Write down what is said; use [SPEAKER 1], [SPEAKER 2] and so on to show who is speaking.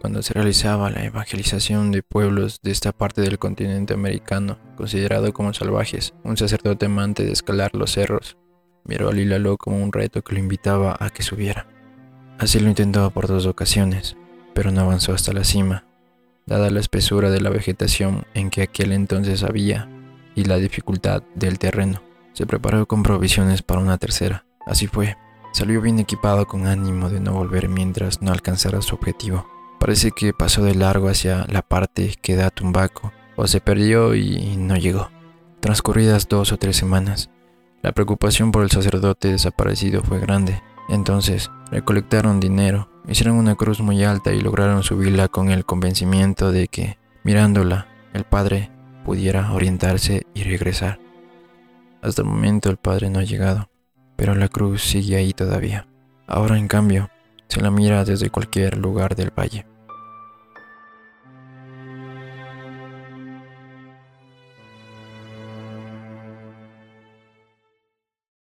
[SPEAKER 1] cuando se realizaba la evangelización de pueblos de esta parte del continente americano, considerado como salvajes, un sacerdote amante de escalar los cerros miró a Lilalo como un reto que lo invitaba a que subiera. Así lo intentó por dos ocasiones, pero no avanzó hasta la cima, dada la espesura de la vegetación en que aquel entonces había y la dificultad del terreno. Se preparó con provisiones para una tercera. Así fue. Salió bien equipado con ánimo de no volver mientras no alcanzara su objetivo. Parece que pasó de largo hacia la parte que da Tumbaco, o se perdió y no llegó. Transcurridas dos o tres semanas, la preocupación por el sacerdote desaparecido fue grande. Entonces, recolectaron dinero, hicieron una cruz muy alta y lograron subirla con el convencimiento de que, mirándola, el padre pudiera orientarse y regresar. Hasta el momento el padre no ha llegado, pero la cruz sigue ahí todavía. Ahora, en cambio, se la mira desde cualquier lugar del valle.